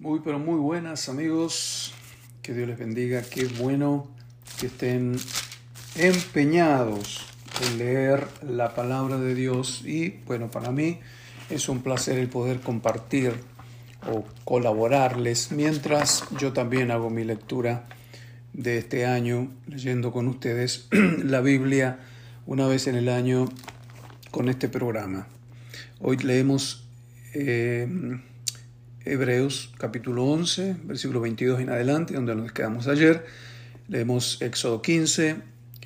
Muy, pero muy buenas amigos. Que Dios les bendiga. Qué bueno que estén empeñados en leer la palabra de Dios. Y bueno, para mí es un placer el poder compartir o colaborarles mientras yo también hago mi lectura de este año, leyendo con ustedes la Biblia una vez en el año con este programa. Hoy leemos eh, Hebreos capítulo 11, versículo 22 en adelante, donde nos quedamos ayer. Leemos Éxodo 15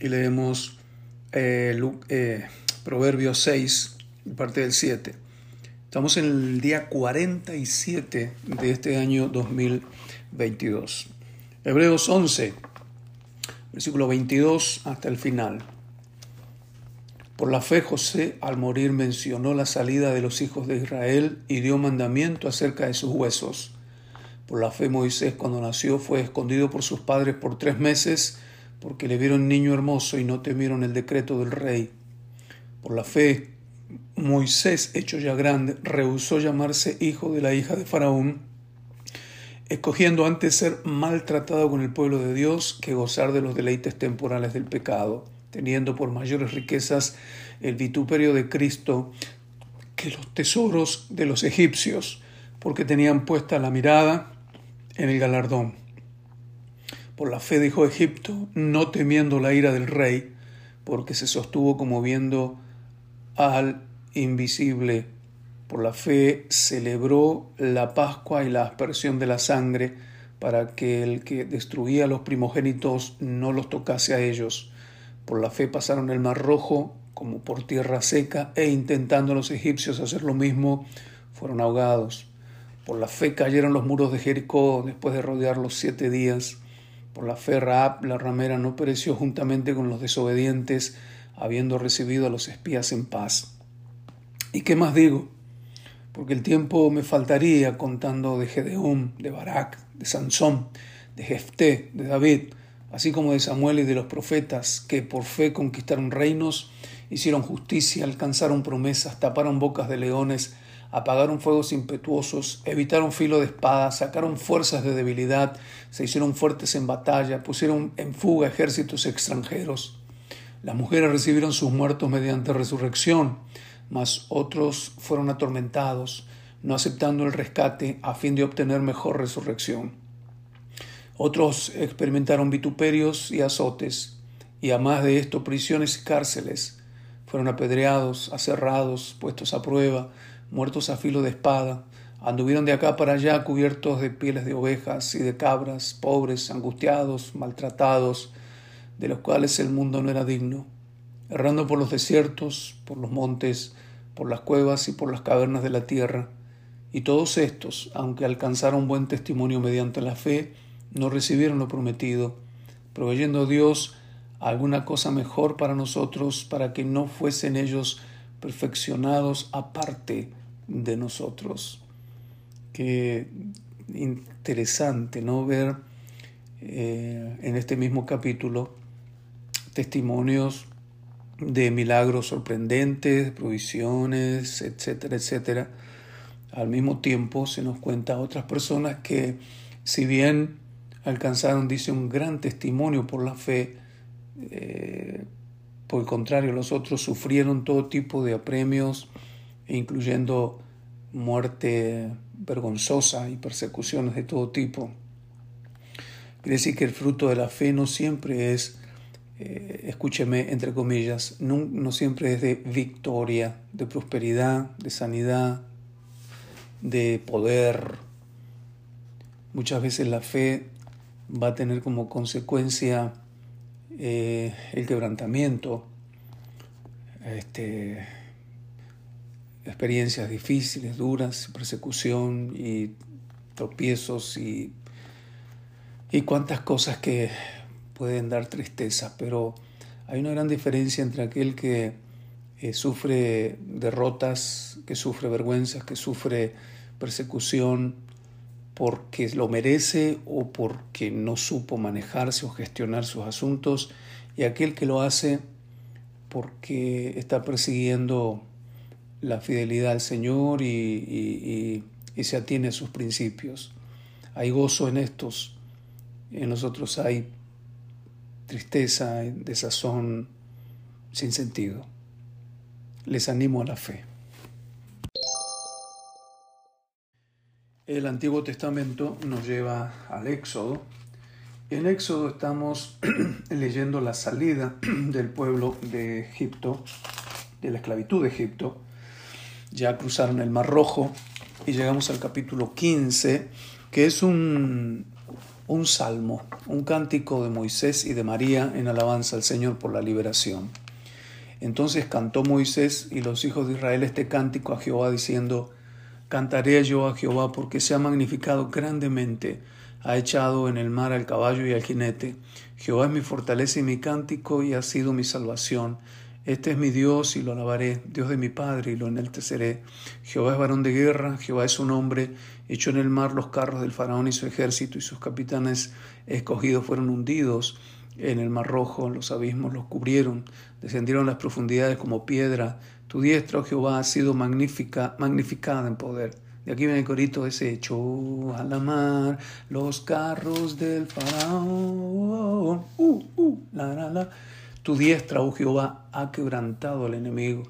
y leemos eh, eh, Proverbios 6, parte del 7. Estamos en el día 47 de este año 2022. Hebreos 11, versículo 22 hasta el final. Por la fe José al morir mencionó la salida de los hijos de Israel y dio mandamiento acerca de sus huesos. Por la fe Moisés cuando nació fue escondido por sus padres por tres meses porque le vieron niño hermoso y no temieron el decreto del rey. Por la fe Moisés, hecho ya grande, rehusó llamarse hijo de la hija de Faraón, escogiendo antes ser maltratado con el pueblo de Dios que gozar de los deleites temporales del pecado teniendo por mayores riquezas el vituperio de Cristo que los tesoros de los egipcios, porque tenían puesta la mirada en el galardón. Por la fe dejó Egipto, no temiendo la ira del rey, porque se sostuvo como viendo al invisible. Por la fe celebró la Pascua y la aspersión de la sangre, para que el que destruía a los primogénitos no los tocase a ellos por la fe pasaron el mar rojo como por tierra seca e intentando los egipcios hacer lo mismo, fueron ahogados. Por la fe cayeron los muros de Jericó después de rodearlos siete días. Por la fe Raab, la ramera, no pereció juntamente con los desobedientes, habiendo recibido a los espías en paz. ¿Y qué más digo? Porque el tiempo me faltaría contando de Gedeón, de Barak, de Sansón, de Jefté, de David, así como de Samuel y de los profetas, que por fe conquistaron reinos, hicieron justicia, alcanzaron promesas, taparon bocas de leones, apagaron fuegos impetuosos, evitaron filo de espada, sacaron fuerzas de debilidad, se hicieron fuertes en batalla, pusieron en fuga ejércitos extranjeros. Las mujeres recibieron sus muertos mediante resurrección, mas otros fueron atormentados, no aceptando el rescate a fin de obtener mejor resurrección. Otros experimentaron vituperios y azotes, y a más de esto prisiones y cárceles. Fueron apedreados, aserrados, puestos a prueba, muertos a filo de espada. Anduvieron de acá para allá cubiertos de pieles de ovejas y de cabras, pobres, angustiados, maltratados, de los cuales el mundo no era digno, errando por los desiertos, por los montes, por las cuevas y por las cavernas de la tierra. Y todos estos, aunque alcanzaron buen testimonio mediante la fe, no recibieron lo prometido, proveyendo Dios alguna cosa mejor para nosotros, para que no fuesen ellos perfeccionados aparte de nosotros. Qué interesante, ¿no? Ver eh, en este mismo capítulo testimonios de milagros sorprendentes, provisiones, etcétera, etcétera. Al mismo tiempo se nos cuenta a otras personas que si bien alcanzaron, dice, un gran testimonio por la fe. Eh, por el contrario, los otros sufrieron todo tipo de apremios, incluyendo muerte vergonzosa y persecuciones de todo tipo. Quiere decir que el fruto de la fe no siempre es, eh, escúcheme, entre comillas, no, no siempre es de victoria, de prosperidad, de sanidad, de poder. Muchas veces la fe va a tener como consecuencia eh, el quebrantamiento, este, experiencias difíciles, duras, persecución y tropiezos y, y cuantas cosas que pueden dar tristeza, pero hay una gran diferencia entre aquel que eh, sufre derrotas, que sufre vergüenzas, que sufre persecución, porque lo merece o porque no supo manejarse o gestionar sus asuntos, y aquel que lo hace porque está persiguiendo la fidelidad al Señor y, se atiene a sus principios. hay gozo en estos, en nosotros hay tristeza, desazón sin sentido. Les animo a la fe. El Antiguo Testamento nos lleva al Éxodo. En Éxodo estamos leyendo la salida del pueblo de Egipto, de la esclavitud de Egipto. Ya cruzaron el Mar Rojo y llegamos al capítulo 15, que es un, un salmo, un cántico de Moisés y de María en alabanza al Señor por la liberación. Entonces cantó Moisés y los hijos de Israel este cántico a Jehová diciendo, Cantaré yo a Jehová porque se ha magnificado grandemente, ha echado en el mar al caballo y al jinete. Jehová es mi fortaleza y mi cántico y ha sido mi salvación. Este es mi Dios y lo alabaré, Dios de mi Padre y lo enalteceré. Jehová es varón de guerra, Jehová es su nombre. Echó en el mar los carros del faraón y su ejército y sus capitanes escogidos fueron hundidos en el mar rojo, los abismos los cubrieron, descendieron las profundidades como piedra tu diestra, oh Jehová, ha sido magnífica, magnificada en poder. De aquí viene el corito ese, echó a la mar los carros del faraón. Uh, uh, la, la, la. Tu diestra, oh Jehová, ha quebrantado al enemigo,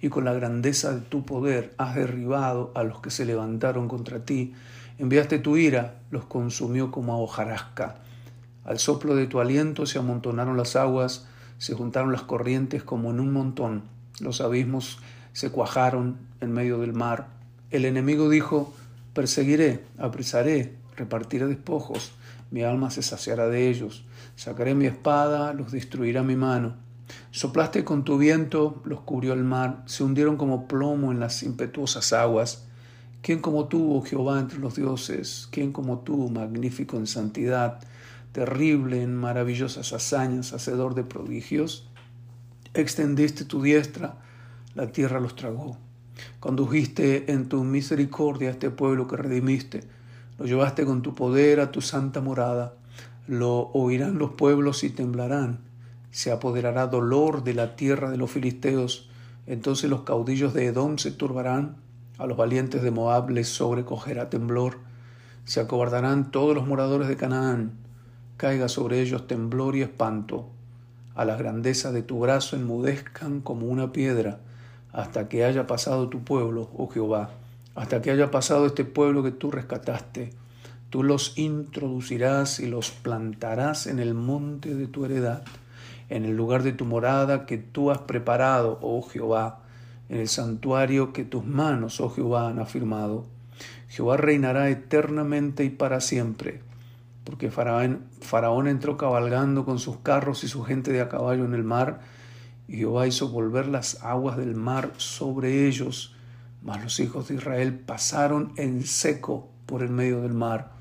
y con la grandeza de tu poder has derribado a los que se levantaron contra ti. Enviaste tu ira, los consumió como a hojarasca. Al soplo de tu aliento se amontonaron las aguas, se juntaron las corrientes como en un montón los abismos se cuajaron en medio del mar. El enemigo dijo, perseguiré, apresaré, repartiré despojos, mi alma se saciará de ellos, sacaré mi espada, los destruirá mi mano. Soplaste con tu viento, los cubrió el mar, se hundieron como plomo en las impetuosas aguas. ¿Quién como tú, oh Jehová, entre los dioses? ¿Quién como tú, magnífico en santidad, terrible en maravillosas hazañas, hacedor de prodigios? Extendiste tu diestra, la tierra los tragó. Condujiste en tu misericordia a este pueblo que redimiste, lo llevaste con tu poder a tu santa morada. Lo oirán los pueblos y temblarán. Se apoderará dolor de la tierra de los filisteos. Entonces los caudillos de Edom se turbarán. A los valientes de Moab les sobrecogerá temblor. Se acobardarán todos los moradores de Canaán. Caiga sobre ellos temblor y espanto a la grandeza de tu brazo enmudezcan como una piedra, hasta que haya pasado tu pueblo, oh Jehová, hasta que haya pasado este pueblo que tú rescataste. Tú los introducirás y los plantarás en el monte de tu heredad, en el lugar de tu morada que tú has preparado, oh Jehová, en el santuario que tus manos, oh Jehová, han afirmado. Jehová reinará eternamente y para siempre porque Faraón, Faraón entró cabalgando con sus carros y su gente de a caballo en el mar, y Jehová hizo volver las aguas del mar sobre ellos, mas los hijos de Israel pasaron en seco por el medio del mar.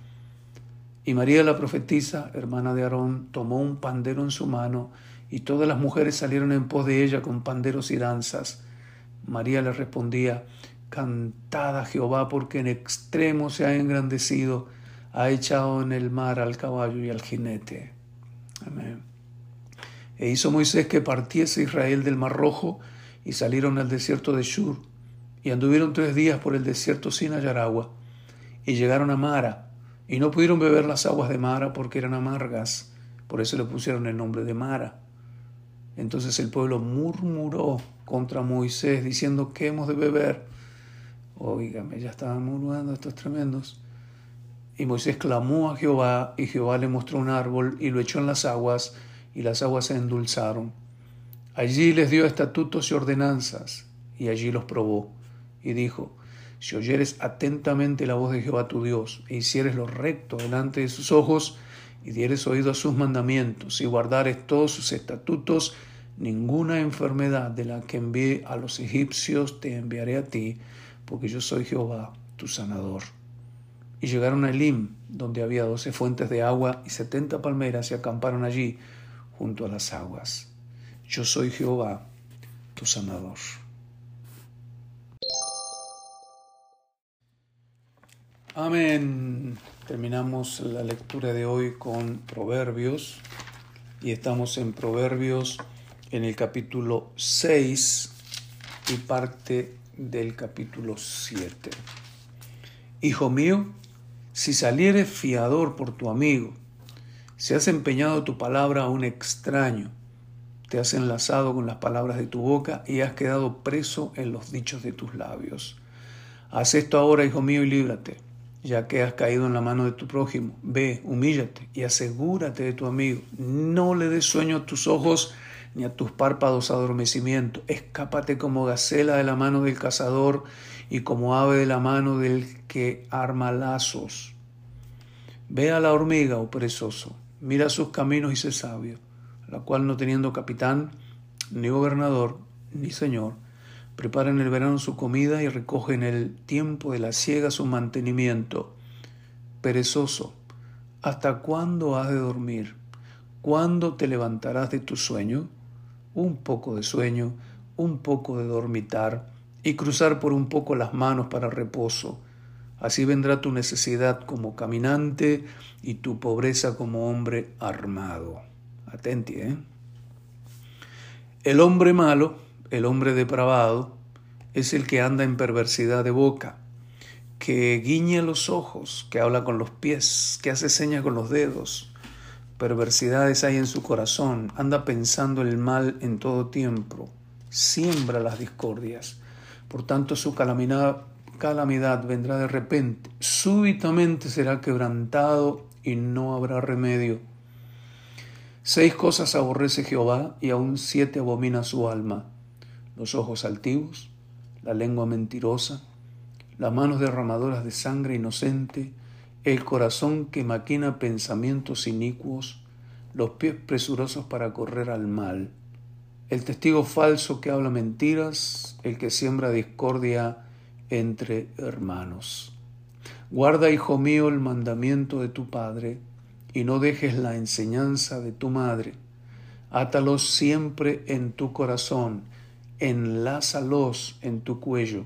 Y María la profetisa, hermana de Aarón, tomó un pandero en su mano, y todas las mujeres salieron en pos de ella con panderos y danzas. María le respondía, Cantad Jehová porque en extremo se ha engrandecido, ha echado en el mar al caballo y al jinete. Amén. E hizo Moisés que partiese Israel del mar rojo y salieron al desierto de Shur y anduvieron tres días por el desierto sin hallar agua y llegaron a Mara y no pudieron beber las aguas de Mara porque eran amargas, por eso le pusieron el nombre de Mara. Entonces el pueblo murmuró contra Moisés diciendo, ¿qué hemos de beber? Oígame, ya estaban murmurando estos tremendos. Y Moisés clamó a Jehová, y Jehová le mostró un árbol, y lo echó en las aguas, y las aguas se endulzaron. Allí les dio estatutos y ordenanzas, y allí los probó. Y dijo, si oyeres atentamente la voz de Jehová tu Dios, e hicieres lo recto delante de sus ojos, y dieres oído a sus mandamientos, y guardares todos sus estatutos, ninguna enfermedad de la que envié a los egipcios te enviaré a ti, porque yo soy Jehová, tu sanador. Y llegaron a Elim, donde había doce fuentes de agua y setenta palmeras, y acamparon allí, junto a las aguas. Yo soy Jehová, tu sanador. Amén. Terminamos la lectura de hoy con Proverbios y estamos en Proverbios en el capítulo 6 y parte del capítulo 7. Hijo mío, Si salieres fiador por tu amigo, si has empeñado tu palabra a un extraño, te has enlazado con las palabras de tu boca y has quedado preso en los dichos de tus labios. Haz esto ahora, hijo mío, y líbrate, ya que has caído en la mano de tu prójimo. Ve, humíllate y asegúrate de tu amigo. No le des sueño a tus ojos ni a tus párpados adormecimiento. Escápate como gacela de la mano del cazador y como ave de la mano del que arma lazos. Ve a la hormiga, oh perezoso, mira sus caminos y sé sabio, la cual no teniendo capitán, ni gobernador, ni señor, prepara en el verano su comida y recoge en el tiempo de la siega su mantenimiento. Perezoso, ¿hasta cuándo has de dormir? ¿Cuándo te levantarás de tu sueño? Un poco de sueño, un poco de dormitar y cruzar por un poco las manos para reposo. Así vendrá tu necesidad como caminante y tu pobreza como hombre armado. Atenti, ¿eh? El hombre malo, el hombre depravado, es el que anda en perversidad de boca, que guiñe los ojos, que habla con los pies, que hace señas con los dedos. Perversidades hay en su corazón, anda pensando el mal en todo tiempo, siembra las discordias. Por tanto, su calamidad, vendrá de repente, súbitamente será quebrantado y no habrá remedio. Seis cosas aborrece Jehová y aún siete abomina su alma. Los ojos altivos, la lengua mentirosa, las manos derramadoras de sangre inocente, el corazón que maquina pensamientos inicuos, los pies presurosos para correr al mal, el testigo falso que habla mentiras, el que siembra discordia entre hermanos. Guarda, hijo mío, el mandamiento de tu Padre, y no dejes la enseñanza de tu madre. Átalos siempre en tu corazón, enlázalos en tu cuello.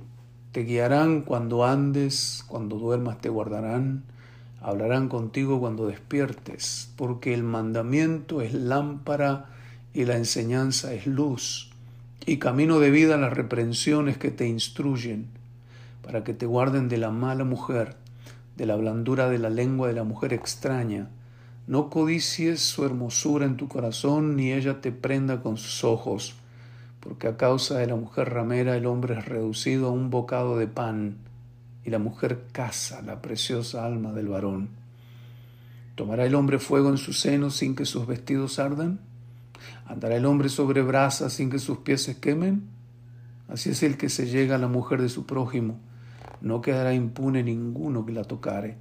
Te guiarán cuando andes, cuando duermas te guardarán, hablarán contigo cuando despiertes, porque el mandamiento es lámpara y la enseñanza es luz, y camino de vida las reprensiones que te instruyen, para que te guarden de la mala mujer, de la blandura de la lengua de la mujer extraña, no codicies su hermosura en tu corazón, ni ella te prenda con sus ojos, porque a causa de la mujer ramera el hombre es reducido a un bocado de pan, y la mujer caza la preciosa alma del varón. ¿Tomará el hombre fuego en su seno sin que sus vestidos ardan? ¿Andará el hombre sobre brasas sin que sus pies se quemen? Así es el que se llega a la mujer de su prójimo. No quedará impune ninguno que la tocare.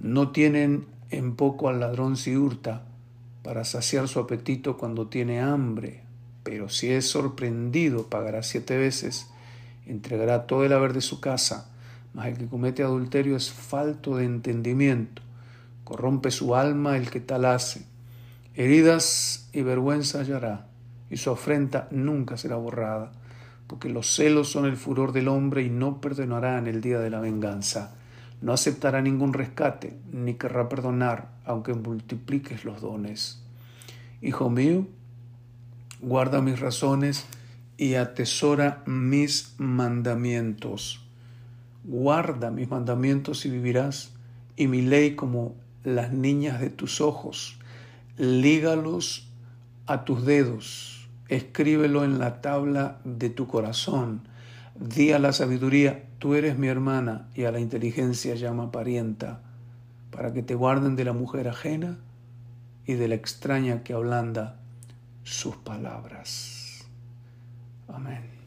No tienen en poco al ladrón si hurta, para saciar su apetito cuando tiene hambre, pero si es sorprendido pagará siete veces, entregará todo el haber de su casa, mas el que comete adulterio es falto de entendimiento, corrompe su alma el que tal hace, heridas y vergüenza hallará, y su afrenta nunca será borrada, porque los celos son el furor del hombre y no perdonará en el día de la venganza no aceptará ningún rescate, ni querrá perdonar, aunque multipliques los dones. Hijo mío, guarda mis razones y atesora mis mandamientos. Guarda mis mandamientos y vivirás, y mi ley como las niñas de tus ojos. Lígalos a tus dedos, escríbelo en la tabla de tu corazón Di a la sabiduría, tú eres mi hermana, y a la inteligencia llama parienta, para que te guarden de la mujer ajena y de la extraña que ablanda sus palabras. Amén.